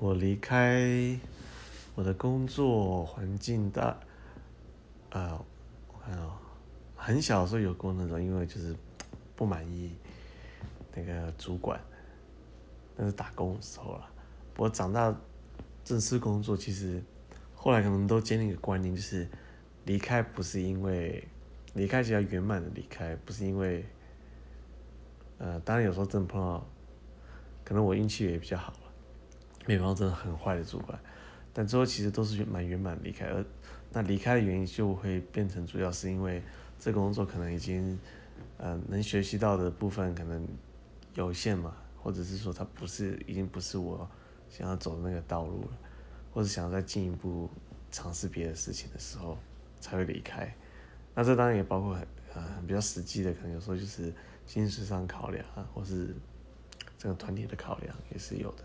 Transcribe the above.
我离开我的工作环境的，呃，我看哦，很小的时候有过那种，因为就是不满意那个主管，那是打工的时候了。我长大正式工作，其实后来可能都建立一个观念，就是离开不是因为离开，只要圆满的离开，不是因为。呃，当然有时候真碰到，可能我运气也比较好了，没碰到真的很坏的主管，但最后其实都是蛮圆满离开，而那离开的原因就会变成主要是因为这个工作可能已经，呃，能学习到的部分可能有限嘛，或者是说它不是已经不是我想要走的那个道路了，或者想要再进一步尝试别的事情的时候才会离开，那这当然也包括很呃比较实际的，可能有时候就是。精神上考量啊，或是这个团体的考量也是有的。